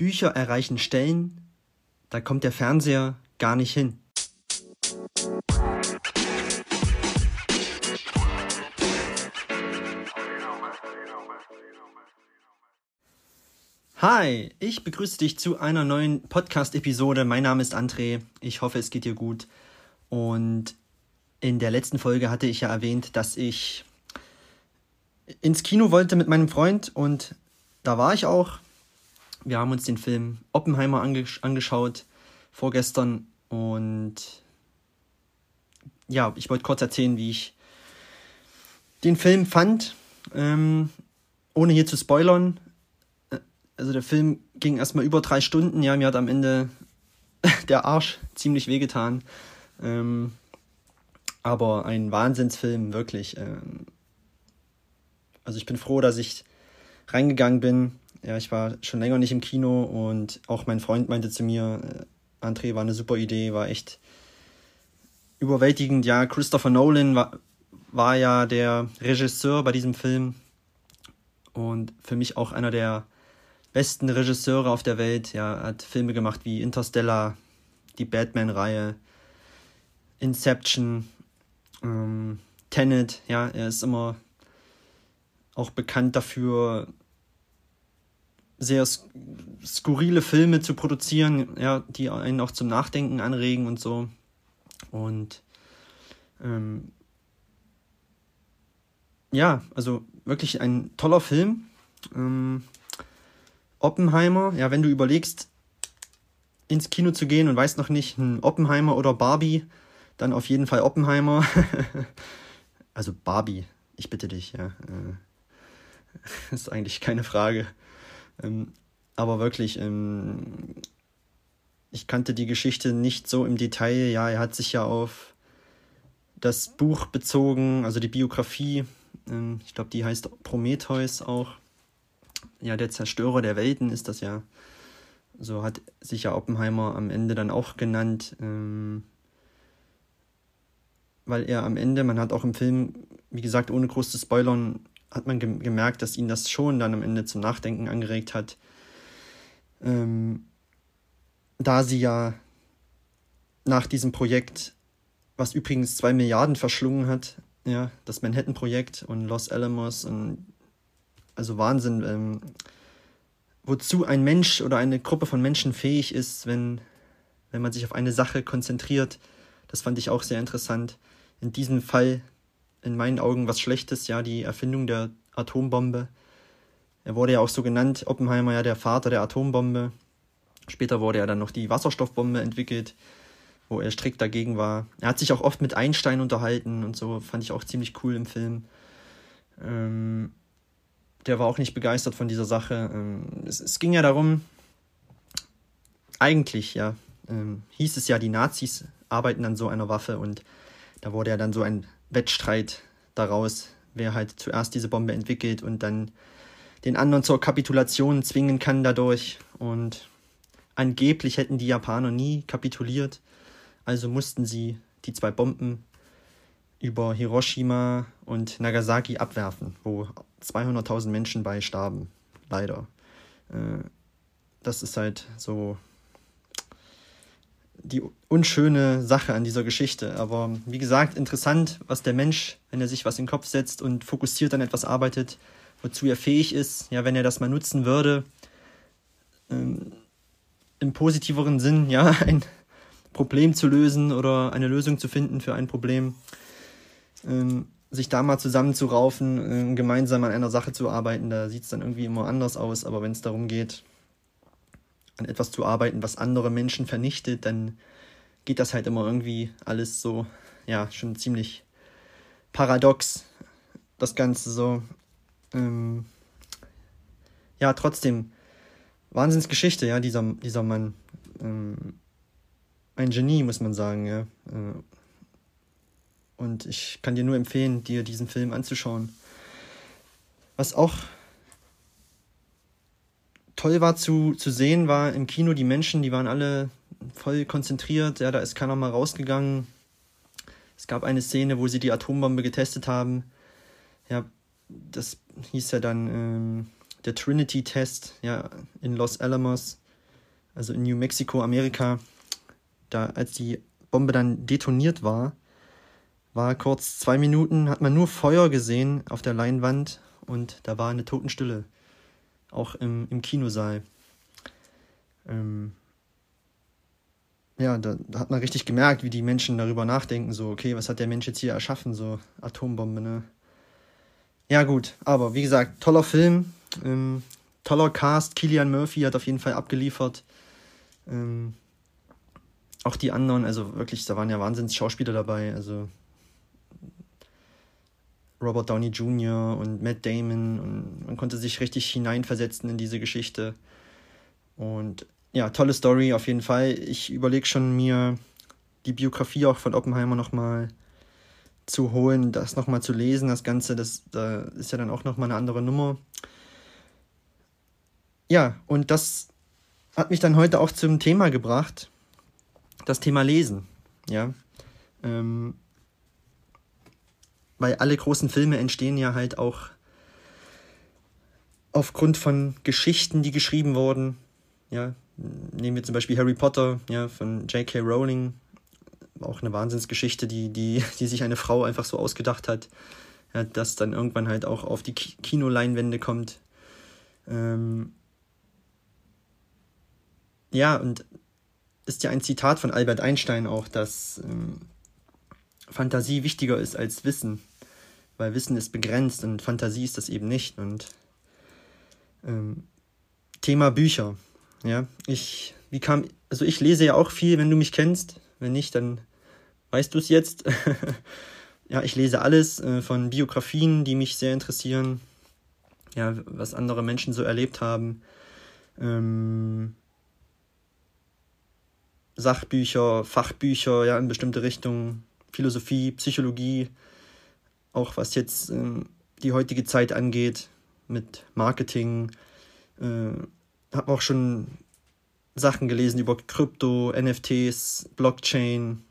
Bücher erreichen Stellen, da kommt der Fernseher gar nicht hin. Hi, ich begrüße dich zu einer neuen Podcast-Episode. Mein Name ist André. Ich hoffe, es geht dir gut. Und in der letzten Folge hatte ich ja erwähnt, dass ich ins Kino wollte mit meinem Freund und da war ich auch. Wir haben uns den Film Oppenheimer angesch angeschaut vorgestern und ja, ich wollte kurz erzählen, wie ich den Film fand, ähm, ohne hier zu spoilern. Äh, also der Film ging erstmal über drei Stunden, ja, mir hat am Ende der Arsch ziemlich wehgetan. Ähm, aber ein Wahnsinnsfilm, wirklich. Ähm, also ich bin froh, dass ich reingegangen bin. Ja, ich war schon länger nicht im Kino und auch mein Freund meinte zu mir, äh, André war eine super Idee, war echt überwältigend. Ja, Christopher Nolan war, war ja der Regisseur bei diesem Film und für mich auch einer der besten Regisseure auf der Welt. Ja, hat Filme gemacht wie Interstellar, die Batman-Reihe, Inception, ähm, Tenet. Ja, er ist immer auch bekannt dafür, sehr skurrile Filme zu produzieren, ja, die einen auch zum Nachdenken anregen und so. Und ähm, ja, also wirklich ein toller Film. Ähm, Oppenheimer, ja, wenn du überlegst, ins Kino zu gehen und weißt noch nicht, ein Oppenheimer oder Barbie, dann auf jeden Fall Oppenheimer. also Barbie, ich bitte dich, ja. Äh, ist eigentlich keine Frage. Ähm, aber wirklich, ähm, ich kannte die Geschichte nicht so im Detail. Ja, er hat sich ja auf das Buch bezogen, also die Biografie. Ähm, ich glaube, die heißt Prometheus auch. Ja, der Zerstörer der Welten ist das ja. So hat sich ja Oppenheimer am Ende dann auch genannt. Ähm, weil er am Ende, man hat auch im Film, wie gesagt, ohne groß zu spoilern, hat man gemerkt, dass ihn das schon dann am Ende zum Nachdenken angeregt hat. Ähm, da sie ja nach diesem Projekt, was übrigens zwei Milliarden verschlungen hat, ja, das Manhattan-Projekt und Los Alamos und also Wahnsinn, ähm, wozu ein Mensch oder eine Gruppe von Menschen fähig ist, wenn, wenn man sich auf eine Sache konzentriert. Das fand ich auch sehr interessant. In diesem Fall in meinen Augen was Schlechtes, ja, die Erfindung der Atombombe. Er wurde ja auch so genannt, Oppenheimer ja der Vater der Atombombe. Später wurde ja dann noch die Wasserstoffbombe entwickelt, wo er strikt dagegen war. Er hat sich auch oft mit Einstein unterhalten und so, fand ich auch ziemlich cool im Film. Ähm, der war auch nicht begeistert von dieser Sache. Ähm, es, es, ging ja darum, eigentlich, ja, ähm, hieß es ja, die Nazis arbeiten an so einer Waffe und da wurde ja dann so ein Wettstreit daraus, wer halt zuerst diese Bombe entwickelt und dann den anderen zur Kapitulation zwingen kann dadurch. Und angeblich hätten die Japaner nie kapituliert, also mussten sie die zwei Bomben über Hiroshima und Nagasaki abwerfen, wo 200.000 Menschen bei starben. Leider. Äh, das ist halt so die unschöne Sache an dieser Geschichte. Aber wie gesagt, interessant, was der Mensch, wenn er sich was in den Kopf setzt und fokussiert an etwas arbeitet, wozu er fähig ist, ja, wenn er das mal nutzen würde, ähm, im positiveren Sinn, ja, ein Problem zu lösen oder eine Lösung zu finden für ein Problem, ähm, sich da mal zusammenzuraufen, äh, gemeinsam an einer Sache zu arbeiten, da sieht es dann irgendwie immer anders aus, aber wenn es darum geht, an etwas zu arbeiten, was andere Menschen vernichtet, dann geht das halt immer irgendwie alles so, ja, schon ziemlich paradox, das Ganze so. Ähm, ja, trotzdem, Wahnsinnsgeschichte, ja, dieser, dieser Mann. Ähm, ein Genie, muss man sagen, ja. Äh, und ich kann dir nur empfehlen, dir diesen Film anzuschauen. Was auch toll war zu, zu sehen, war im Kino die Menschen, die waren alle voll konzentriert. Ja, da ist keiner mal rausgegangen. Es gab eine Szene, wo sie die Atombombe getestet haben. Ja, das hieß ja dann ähm, der Trinity-Test, ja, in Los Alamos, also in New Mexico, Amerika, da als die Bombe dann detoniert war, war kurz zwei Minuten, hat man nur Feuer gesehen auf der Leinwand und da war eine Totenstille, auch im, im Kinosaal. Ähm, ja, da, hat man richtig gemerkt, wie die Menschen darüber nachdenken, so, okay, was hat der Mensch jetzt hier erschaffen, so Atombombe, ne? Ja, gut, aber wie gesagt, toller Film, ähm, toller Cast, Killian Murphy hat auf jeden Fall abgeliefert. Ähm, auch die anderen, also wirklich, da waren ja Wahnsinns Schauspieler dabei, also Robert Downey Jr. und Matt Damon und man konnte sich richtig hineinversetzen in diese Geschichte. Und ja, tolle Story auf jeden Fall. Ich überlege schon mir die Biografie auch von Oppenheimer nochmal zu holen, das nochmal zu lesen, das Ganze, das da ist ja dann auch nochmal eine andere Nummer. Ja, und das hat mich dann heute auch zum Thema gebracht, das Thema Lesen. Ja, ähm, weil alle großen Filme entstehen ja halt auch aufgrund von Geschichten, die geschrieben wurden. Ja, nehmen wir zum Beispiel Harry Potter, ja, von J.K. Rowling. Auch eine Wahnsinnsgeschichte, die, die, die sich eine Frau einfach so ausgedacht hat, ja, dass dann irgendwann halt auch auf die Kinoleinwände kommt. Ähm ja, und ist ja ein Zitat von Albert Einstein auch, dass ähm, Fantasie wichtiger ist als Wissen weil Wissen ist begrenzt und Fantasie ist das eben nicht. Und ähm, Thema Bücher. Ja, ich, wie kam, also ich lese ja auch viel, wenn du mich kennst. Wenn nicht, dann weißt du es jetzt. ja, ich lese alles äh, von Biografien, die mich sehr interessieren. Ja, was andere Menschen so erlebt haben. Ähm, Sachbücher, Fachbücher, ja, in bestimmte Richtungen. Philosophie, Psychologie, auch was jetzt ähm, die heutige Zeit angeht mit Marketing. Äh, habe auch schon Sachen gelesen über Krypto, NFTs, Blockchain.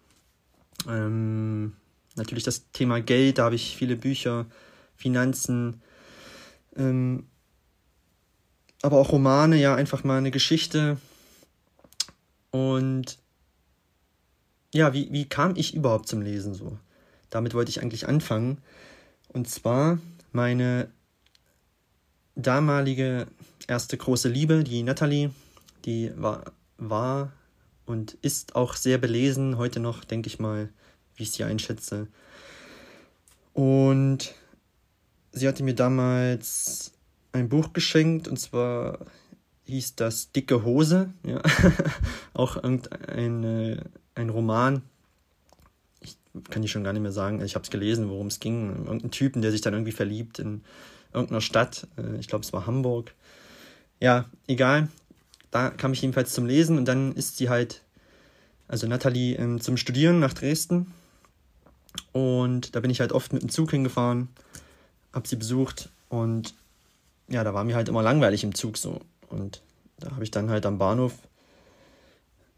Ähm, natürlich das Thema Geld, da habe ich viele Bücher, Finanzen, ähm, aber auch Romane, ja, einfach mal eine Geschichte. Und ja, wie, wie kam ich überhaupt zum Lesen so? damit wollte ich eigentlich anfangen. Und zwar meine damalige erste große Liebe, die Natalie, die war, war und ist auch sehr belesen, heute noch, denke ich mal, wie ich sie einschätze. Und sie hatte mir damals ein Buch geschenkt, und zwar hieß das Dicke Hose, ja. auch irgendein ein Roman kann ich schon gar nicht mehr sagen. Ich habe es gelesen, worum es ging. Irgendein Typen, der sich dann irgendwie verliebt in irgendeiner Stadt. Äh, ich glaube, es war Hamburg. Ja, egal. Da kam ich jedenfalls zum Lesen und dann ist sie halt, also Nathalie, ähm, zum Studieren nach Dresden. Und da bin ich halt oft mit dem Zug hingefahren, habe sie besucht und ja, da war mir halt immer langweilig im Zug so. Und da habe ich dann halt am Bahnhof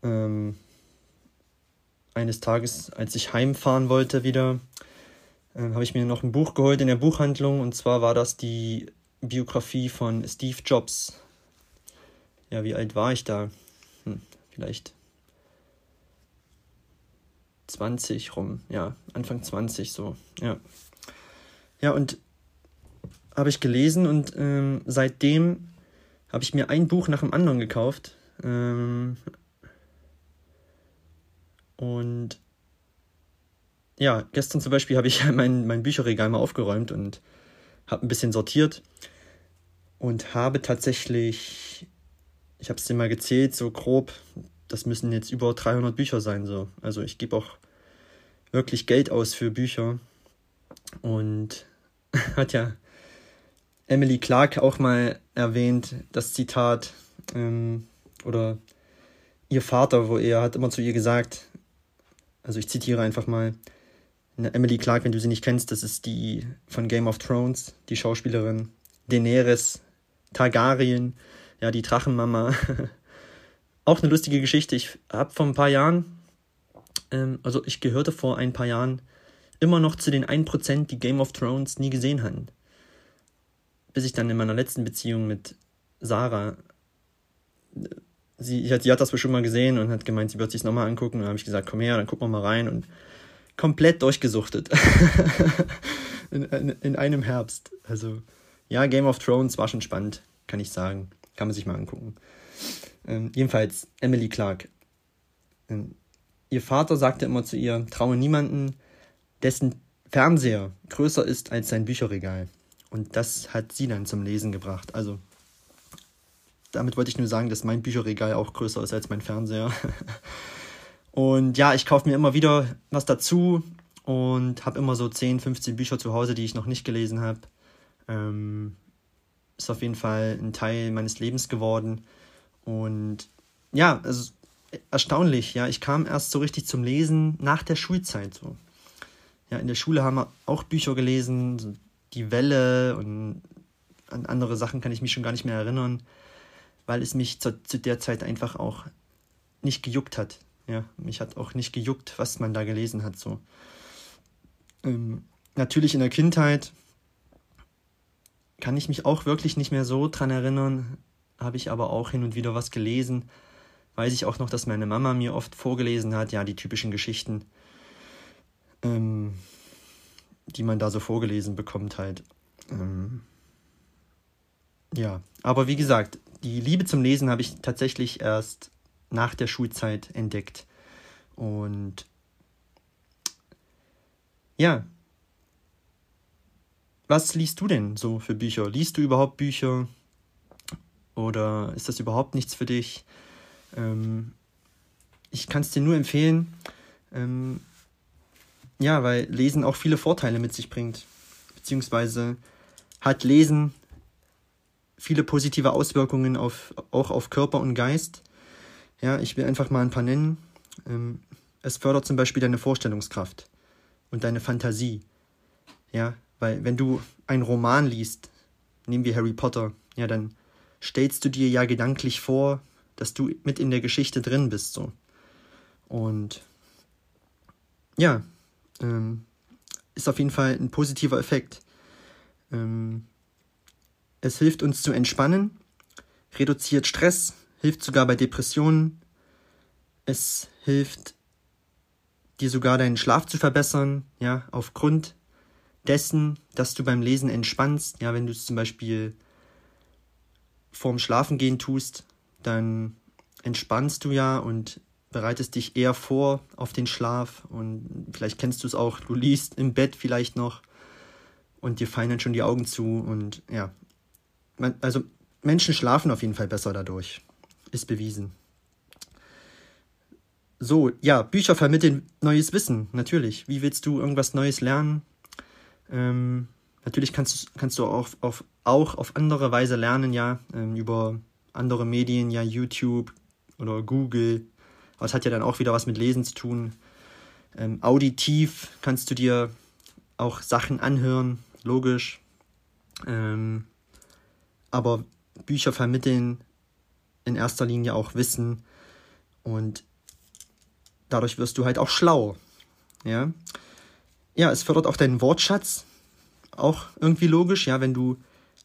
ähm, eines Tages, als ich heimfahren wollte wieder, äh, habe ich mir noch ein Buch geholt in der Buchhandlung und zwar war das die Biografie von Steve Jobs. Ja, wie alt war ich da? Hm, vielleicht 20 rum, ja, Anfang 20 so, ja. Ja, und habe ich gelesen und ähm, seitdem habe ich mir ein Buch nach dem anderen gekauft. Ähm, und ja, gestern zum Beispiel habe ich mein, mein Bücherregal mal aufgeräumt und habe ein bisschen sortiert und habe tatsächlich, ich habe es dir mal gezählt, so grob, das müssen jetzt über 300 Bücher sein. So. Also ich gebe auch wirklich Geld aus für Bücher. Und hat ja Emily Clark auch mal erwähnt, das Zitat, ähm, oder ihr Vater, wo er hat immer zu ihr gesagt, also ich zitiere einfach mal Emily Clark, wenn du sie nicht kennst, das ist die von Game of Thrones, die Schauspielerin Daenerys Targaryen, ja, die Drachenmama. Auch eine lustige Geschichte. Ich habe vor ein paar Jahren, ähm, also ich gehörte vor ein paar Jahren immer noch zu den 1%, die Game of Thrones nie gesehen hatten. Bis ich dann in meiner letzten Beziehung mit Sarah sie, sie, hat, das bestimmt mal gesehen und hat gemeint, sie wird sich nochmal angucken. Und dann habe ich gesagt, komm her, dann gucken wir mal rein und komplett durchgesuchtet. in, in, in, einem Herbst. Also, ja, Game of Thrones war schon spannend, kann ich sagen. Kann man sich mal angucken. Ähm, jedenfalls, Emily Clark. Ähm, ihr Vater sagte immer zu ihr, traue niemanden, dessen Fernseher größer ist als sein Bücherregal. Und das hat sie dann zum Lesen gebracht. Also, damit wollte ich nur sagen, dass mein Bücherregal auch größer ist als mein Fernseher. Und ja, ich kaufe mir immer wieder was dazu und habe immer so 10, 15 Bücher zu Hause, die ich noch nicht gelesen habe. Ähm, ist auf jeden Fall ein Teil meines Lebens geworden. Und ja, also erstaunlich, ja, ich kam erst so richtig zum Lesen nach der Schulzeit so. Ja, in der Schule haben wir auch Bücher gelesen, so Die Welle und an andere Sachen kann ich mich schon gar nicht mehr erinnern, weil es mich zu, zu der Zeit einfach auch nicht gejuckt hat. Ja, mich hat auch nicht gejuckt, was man da gelesen hat. So. Ähm, natürlich in der Kindheit kann ich mich auch wirklich nicht mehr so dran erinnern, habe ich aber auch hin und wieder was gelesen. Weiß ich auch noch, dass meine Mama mir oft vorgelesen hat, ja, die typischen Geschichten, ähm, die man da so vorgelesen bekommt halt. Ähm, ja, aber wie gesagt, die Liebe zum Lesen habe ich tatsächlich erst nach der Schulzeit entdeckt. Und ja, was liest du denn so für Bücher? Liest du überhaupt Bücher? Oder ist das überhaupt nichts für dich? Ähm, ich kann es dir nur empfehlen. Ähm, ja, weil Lesen auch viele Vorteile mit sich bringt. Beziehungsweise hat Lesen viele positive Auswirkungen auf, auch auf Körper und Geist. Ja, ich will einfach mal ein paar nennen. Ähm, es fördert zum Beispiel deine Vorstellungskraft und deine Fantasie. Ja, weil wenn du einen Roman liest, nehmen wir Harry Potter, ja, dann stellst du dir ja gedanklich vor, dass du mit in der Geschichte drin bist, so. Und ja, ähm, ist auf jeden Fall ein positiver Effekt. Ähm, es hilft uns zu entspannen, reduziert Stress, hilft sogar bei Depressionen. Es hilft dir sogar deinen Schlaf zu verbessern, ja, aufgrund dessen, dass du beim Lesen entspannst. Ja, wenn du es zum Beispiel vorm Schlafengehen tust, dann entspannst du ja und bereitest dich eher vor auf den Schlaf und vielleicht kennst du es auch, du liest im Bett vielleicht noch und dir fallen dann schon die Augen zu und ja, also Menschen schlafen auf jeden Fall besser dadurch ist bewiesen. So, ja, Bücher vermitteln neues Wissen, natürlich. Wie willst du irgendwas Neues lernen? Ähm, natürlich kannst, kannst du auch auf, auch auf andere Weise lernen, ja, ähm, über andere Medien, ja, YouTube oder Google. Aber es hat ja dann auch wieder was mit Lesen zu tun. Ähm, auditiv kannst du dir auch Sachen anhören, logisch. Ähm, aber Bücher vermitteln in erster Linie auch Wissen. Und dadurch wirst du halt auch schlau. Ja, ja es fördert auch deinen Wortschatz, auch irgendwie logisch, ja, wenn du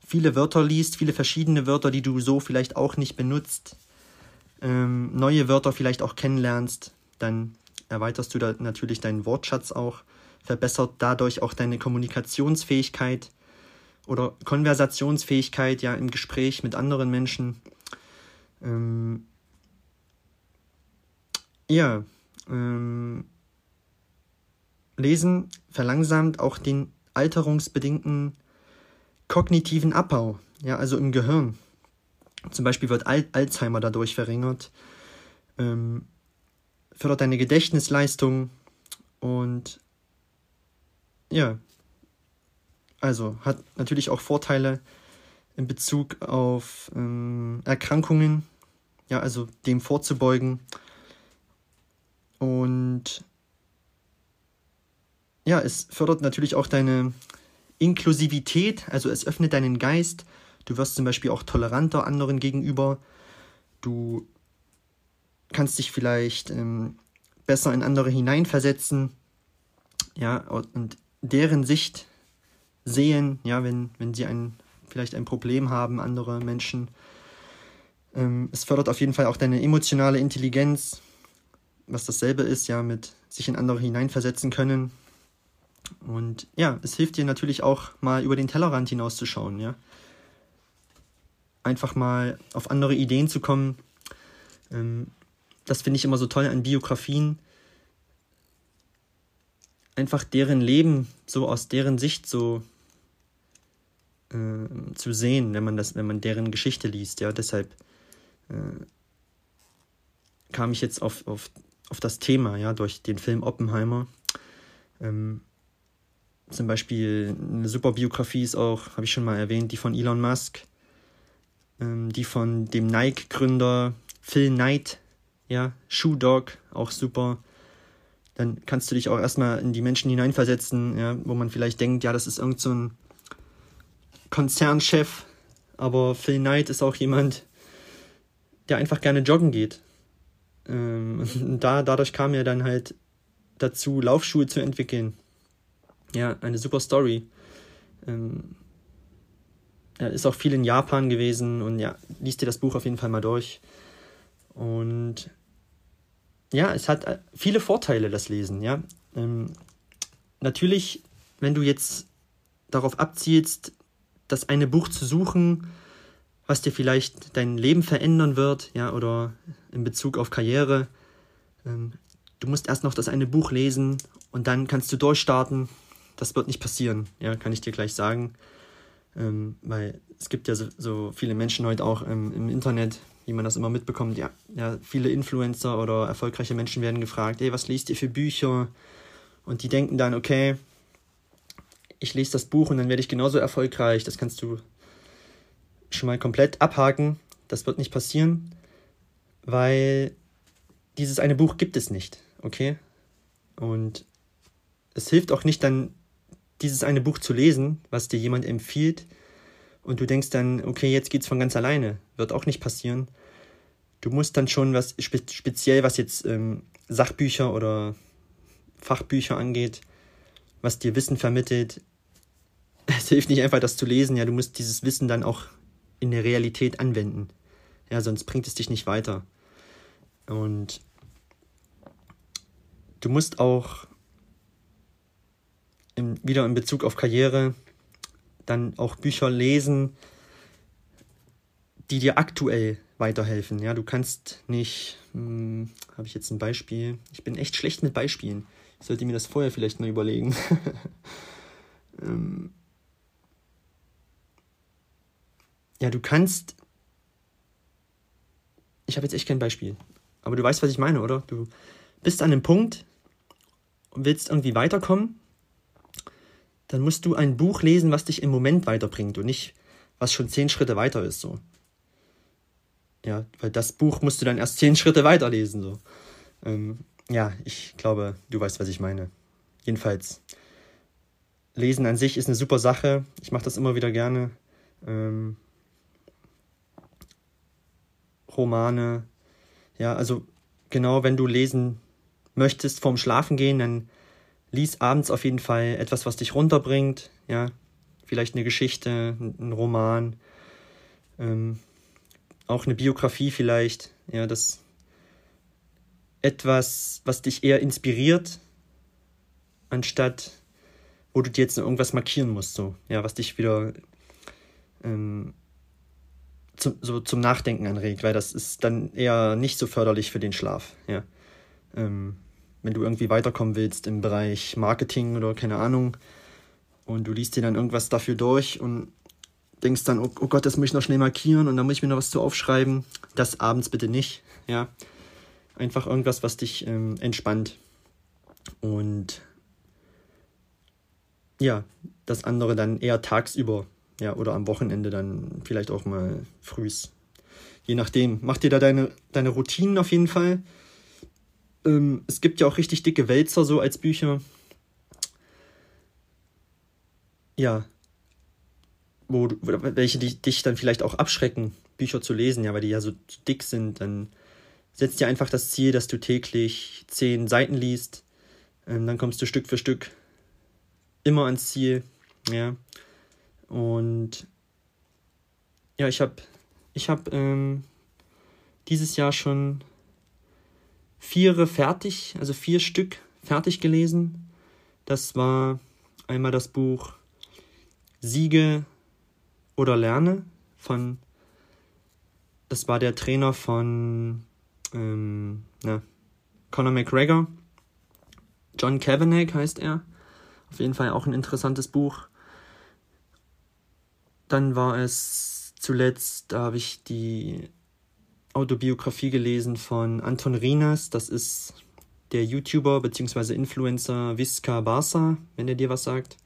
viele Wörter liest, viele verschiedene Wörter, die du so vielleicht auch nicht benutzt, ähm, neue Wörter vielleicht auch kennenlernst, dann erweiterst du da natürlich deinen Wortschatz auch, verbessert dadurch auch deine Kommunikationsfähigkeit oder Konversationsfähigkeit ja im Gespräch mit anderen Menschen. Ähm, ja, ähm, Lesen verlangsamt auch den alterungsbedingten kognitiven Abbau, ja, also im Gehirn. Zum Beispiel wird Al Alzheimer dadurch verringert, ähm, fördert deine Gedächtnisleistung und ja, also hat natürlich auch Vorteile in Bezug auf ähm, Erkrankungen, ja, also dem vorzubeugen. Und ja, es fördert natürlich auch deine Inklusivität, also es öffnet deinen Geist. Du wirst zum Beispiel auch toleranter anderen gegenüber. Du kannst dich vielleicht ähm, besser in andere hineinversetzen. Ja, und deren Sicht sehen, ja, wenn, wenn sie ein, vielleicht ein Problem haben, andere Menschen. Ähm, es fördert auf jeden Fall auch deine emotionale Intelligenz, was dasselbe ist, ja, mit sich in andere hineinversetzen können. Und ja, es hilft dir natürlich auch mal über den Tellerrand hinauszuschauen, ja. Einfach mal auf andere Ideen zu kommen. Ähm, das finde ich immer so toll an Biografien. Einfach deren Leben so aus deren Sicht so äh, zu sehen, wenn man das, wenn man deren Geschichte liest. Ja, deshalb äh, kam ich jetzt auf, auf, auf das Thema, ja, durch den Film Oppenheimer. Ähm, zum Beispiel eine super Biografie ist auch, habe ich schon mal erwähnt, die von Elon Musk, ähm, die von dem Nike-Gründer Phil Knight, ja, Shoe Dog, auch super. Dann kannst du dich auch erstmal in die Menschen hineinversetzen, ja, wo man vielleicht denkt, ja, das ist irgend so ein Konzernchef, aber Phil Knight ist auch jemand, der einfach gerne joggen geht. Ähm, da, dadurch kam er dann halt dazu, Laufschuhe zu entwickeln. Ja, eine super Story. Ähm, er ist auch viel in Japan gewesen und ja, liest dir das Buch auf jeden Fall mal durch. Und ja, es hat äh, viele Vorteile, das Lesen, ja. Ähm, natürlich, wenn du jetzt darauf abzielst, das eine Buch zu suchen, was dir vielleicht dein Leben verändern wird, ja, oder in Bezug auf Karriere. Ähm, du musst erst noch das eine Buch lesen und dann kannst du durchstarten. Das wird nicht passieren, ja, kann ich dir gleich sagen. Ähm, weil es gibt ja so, so viele Menschen heute auch ähm, im Internet, wie man das immer mitbekommt. Ja, ja, viele Influencer oder erfolgreiche Menschen werden gefragt, ey, was liest ihr für Bücher? Und die denken dann, okay, ich lese das Buch und dann werde ich genauso erfolgreich. Das kannst du schon mal komplett abhaken. Das wird nicht passieren, weil dieses eine Buch gibt es nicht, okay? Und es hilft auch nicht dann, dieses eine Buch zu lesen, was dir jemand empfiehlt, und du denkst dann, okay, jetzt geht's von ganz alleine. Wird auch nicht passieren. Du musst dann schon was, spe speziell was jetzt ähm, Sachbücher oder Fachbücher angeht, was dir Wissen vermittelt. Es hilft nicht einfach, das zu lesen, ja, du musst dieses Wissen dann auch in der Realität anwenden. Ja, sonst bringt es dich nicht weiter. Und du musst auch im, wieder in Bezug auf Karriere dann auch Bücher lesen, die dir aktuell weiterhelfen. Ja, du kannst nicht, hm, habe ich jetzt ein Beispiel? Ich bin echt schlecht mit Beispielen. Sollte mir das vorher vielleicht mal überlegen. ähm, ja, du kannst. Ich habe jetzt echt kein Beispiel. Aber du weißt, was ich meine, oder? Du bist an einem Punkt und willst irgendwie weiterkommen. Dann musst du ein Buch lesen, was dich im Moment weiterbringt und nicht, was schon zehn Schritte weiter ist, so. Ja, weil das Buch musst du dann erst zehn Schritte weiterlesen, so. Ähm, ja, ich glaube, du weißt, was ich meine. Jedenfalls, Lesen an sich ist eine super Sache. Ich mache das immer wieder gerne. Ähm, Romane. Ja, also genau, wenn du lesen möchtest vorm Schlafen gehen, dann lies abends auf jeden Fall etwas, was dich runterbringt. Ja, vielleicht eine Geschichte, ein Roman, ähm, auch eine Biografie vielleicht. Ja, das etwas, was dich eher inspiriert, anstatt wo du dir jetzt irgendwas markieren musst, so, ja, was dich wieder ähm, zum, so zum Nachdenken anregt, weil das ist dann eher nicht so förderlich für den Schlaf, ja. Ähm, wenn du irgendwie weiterkommen willst im Bereich Marketing oder keine Ahnung und du liest dir dann irgendwas dafür durch und denkst dann, oh, oh Gott, das muss ich noch schnell markieren und dann muss ich mir noch was zu aufschreiben, das abends bitte nicht, ja. Einfach irgendwas, was dich ähm, entspannt. Und ja, das andere dann eher tagsüber ja, oder am Wochenende dann vielleicht auch mal frühs. Je nachdem. Mach dir da deine, deine Routinen auf jeden Fall. Ähm, es gibt ja auch richtig dicke Wälzer so als Bücher. Ja. Wo, welche dich dann vielleicht auch abschrecken, Bücher zu lesen, ja, weil die ja so dick sind. Dann setz dir einfach das Ziel, dass du täglich zehn Seiten liest. Ähm, dann kommst du Stück für Stück immer ans Ziel. Ja. Und ja, ich habe ich hab, ähm, dieses Jahr schon vier fertig, also vier Stück fertig gelesen. Das war einmal das Buch Siege oder Lerne von, das war der Trainer von ähm, na, Conor McGregor. John Kavanagh heißt er. Auf jeden Fall auch ein interessantes Buch. Dann war es zuletzt, da habe ich die Autobiografie gelesen von Anton Rinas. Das ist der YouTuber bzw. Influencer Visca Barca, wenn er dir was sagt.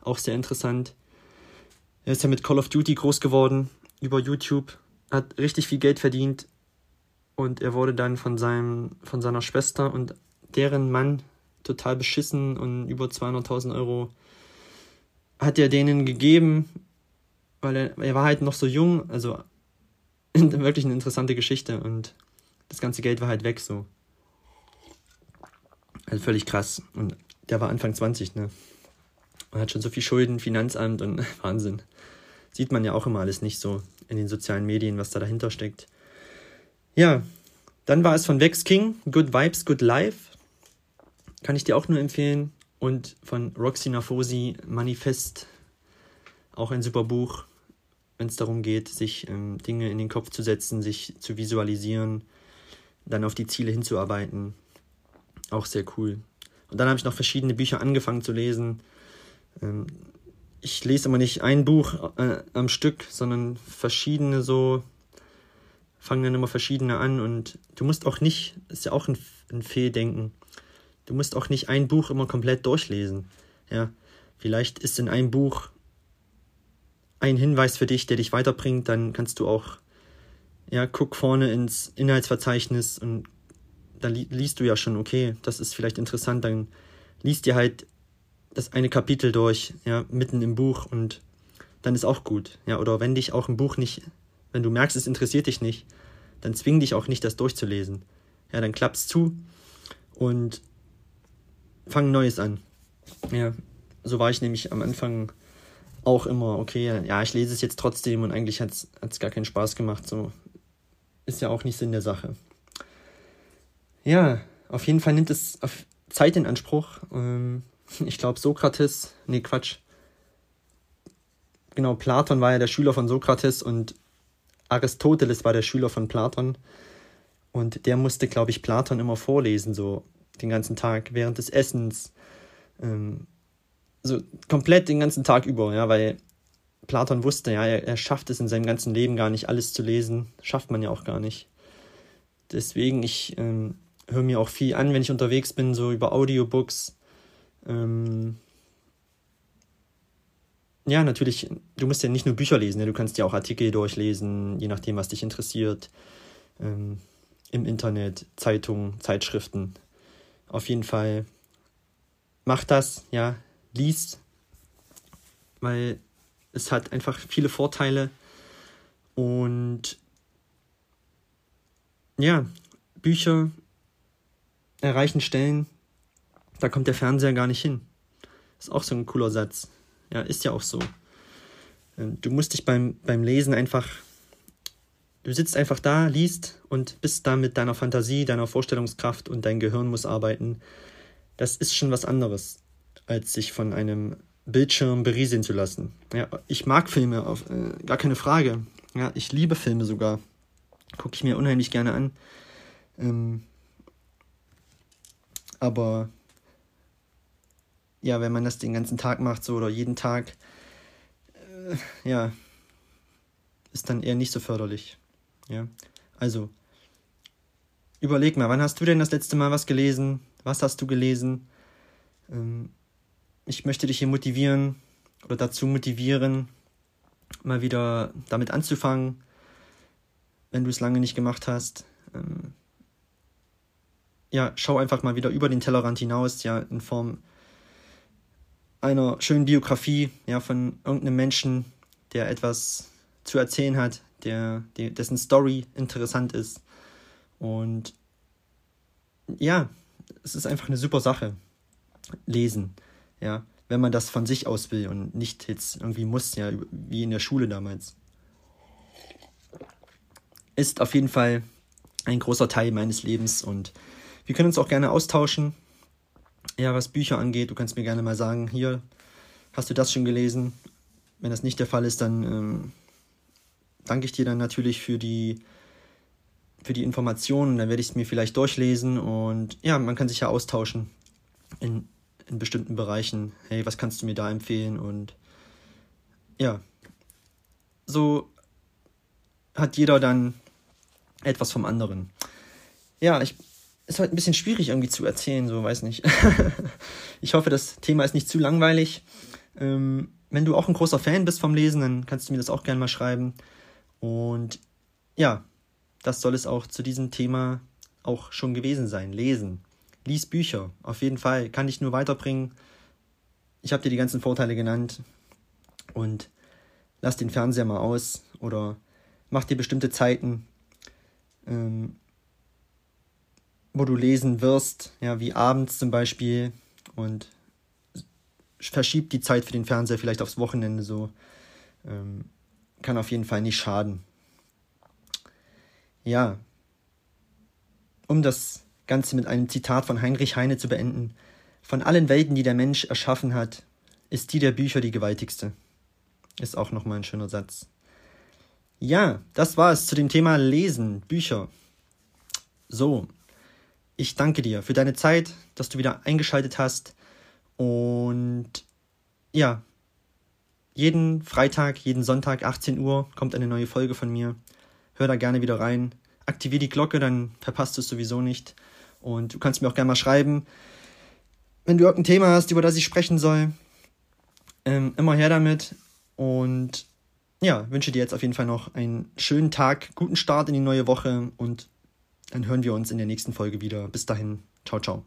Auch sehr interessant. Er ist ja mit Call of Duty groß geworden über YouTube, hat richtig viel Geld verdient und er wurde dann von seinem von seiner Schwester und deren Mann total beschissen und über 200.000 Euro hat er denen gegeben, weil er, er war halt noch so jung, also wirklich eine interessante Geschichte und das ganze Geld war halt weg so. Also völlig krass. Und der war Anfang 20, ne? Und hat schon so viel Schulden, Finanzamt und Wahnsinn. Sieht man ja auch immer alles nicht so in den sozialen Medien, was da dahinter steckt. Ja, dann war es von Vex King, Good Vibes, Good Life. Kann ich dir auch nur empfehlen. Und von Roxy Nafosi, Manifest, auch ein super Buch, wenn es darum geht, sich ähm, Dinge in den Kopf zu setzen, sich zu visualisieren, dann auf die Ziele hinzuarbeiten. Auch sehr cool. Und dann habe ich noch verschiedene Bücher angefangen zu lesen. Ähm, ich lese immer nicht ein Buch äh, am Stück, sondern verschiedene so, fangen dann immer verschiedene an und du musst auch nicht, ist ja auch ein, ein Fehldenken, du musst auch nicht ein Buch immer komplett durchlesen. Ja, vielleicht ist in einem Buch ein Hinweis für dich, der dich weiterbringt, dann kannst du auch, ja, guck vorne ins Inhaltsverzeichnis und da li liest du ja schon, okay, das ist vielleicht interessant, dann liest dir halt das eine Kapitel durch, ja, mitten im Buch und dann ist auch gut, ja, oder wenn dich auch ein Buch nicht, wenn du merkst, es interessiert dich nicht, dann zwing dich auch nicht, das durchzulesen. Ja, dann klapp's zu und fang Neues an. Ja, so war ich nämlich am Anfang auch immer, okay, ja, ich lese es jetzt trotzdem und eigentlich hat es gar keinen Spaß gemacht. So ist ja auch nicht Sinn der Sache. Ja, auf jeden Fall nimmt es Zeit in Anspruch. Ähm, ich glaube, Sokrates, nee, Quatsch. Genau, Platon war ja der Schüler von Sokrates und Aristoteles war der Schüler von Platon. Und der musste, glaube ich, Platon immer vorlesen, so den ganzen Tag, während des Essens. Ähm, so komplett den ganzen Tag über, ja, weil Platon wusste, ja, er, er schafft es in seinem ganzen Leben gar nicht, alles zu lesen. Schafft man ja auch gar nicht. Deswegen, ich ähm, höre mir auch viel an, wenn ich unterwegs bin, so über Audiobooks. Ähm, ja, natürlich, du musst ja nicht nur Bücher lesen, ne? du kannst ja auch Artikel durchlesen, je nachdem, was dich interessiert. Ähm, Im Internet, Zeitungen, Zeitschriften. Auf jeden Fall mach das, ja, liest, weil es hat einfach viele Vorteile und ja, Bücher erreichen Stellen, da kommt der Fernseher gar nicht hin. Ist auch so ein cooler Satz. Ja, ist ja auch so. Ähm, du musst dich beim, beim Lesen einfach, du sitzt einfach da, liest und bist da mit deiner Fantasie, deiner Vorstellungskraft und dein Gehirn muss arbeiten. Das ist schon was anderes als sich von einem Bildschirm berieseln zu lassen. Ja, ich mag Filme, auf, äh, gar keine Frage. Ja, ich liebe Filme sogar. Gucke ich mir unheimlich gerne an. Ähm, aber ja, wenn man das den ganzen Tag macht, so oder jeden Tag, äh, ja, ist dann eher nicht so förderlich. Ja, also überleg mal, wann hast du denn das letzte Mal was gelesen? Was hast du gelesen? Ähm, ich möchte dich hier motivieren oder dazu motivieren, mal wieder damit anzufangen, wenn du es lange nicht gemacht hast. Ähm, ja, schau einfach mal wieder über den Tellerrand hinaus, ja, in Form einer schönen Biografie, ja, von irgendeinem Menschen, der etwas zu erzählen hat, der, der dessen Story interessant ist. Und ja, es ist einfach eine super Sache. Lesen ja, wenn man das von sich aus will und nicht jetzt irgendwie muss, ja, wie in der Schule damals. ist auf jeden Fall ein großer Teil meines Lebens und wir können uns auch gerne austauschen. Ja, was Bücher angeht, du kannst mir gerne mal sagen, hier, hast du das schon gelesen? Wenn das nicht der Fall ist, dann ähm, danke ich dir dann natürlich für die, für die Informationen. Dann werde ich es mir vielleicht durchlesen und ja, man kann sich ja austauschen in, in bestimmten Bereichen. Hey, was kannst du mir da empfehlen? Und ja, so hat jeder dann etwas vom anderen. Ja, ich ist heute ein bisschen schwierig irgendwie zu erzählen, so weiß nicht. ich hoffe, das Thema ist nicht zu langweilig. Ähm, wenn du auch ein großer Fan bist vom Lesen, dann kannst du mir das auch gerne mal schreiben. Und ja, das soll es auch zu diesem Thema auch schon gewesen sein. Lesen. Lies Bücher. Auf jeden Fall. Kann dich nur weiterbringen. Ich habe dir die ganzen Vorteile genannt. Und lass den Fernseher mal aus oder mach dir bestimmte Zeiten, ähm, wo du lesen wirst, ja, wie abends zum Beispiel und verschieb die Zeit für den Fernseher vielleicht aufs Wochenende so. Ähm, kann auf jeden Fall nicht schaden. Ja, um das Ganze mit einem Zitat von Heinrich Heine zu beenden. Von allen Welten, die der Mensch erschaffen hat, ist die der Bücher die gewaltigste. Ist auch nochmal ein schöner Satz. Ja, das war es zu dem Thema Lesen, Bücher. So, ich danke dir für deine Zeit, dass du wieder eingeschaltet hast. Und ja, jeden Freitag, jeden Sonntag, 18 Uhr, kommt eine neue Folge von mir. Hör da gerne wieder rein. Aktivier die Glocke, dann verpasst du es sowieso nicht. Und du kannst mir auch gerne mal schreiben, wenn du irgendein Thema hast, über das ich sprechen soll. Ähm, immer her damit. Und ja, wünsche dir jetzt auf jeden Fall noch einen schönen Tag, guten Start in die neue Woche und dann hören wir uns in der nächsten Folge wieder. Bis dahin, ciao, ciao.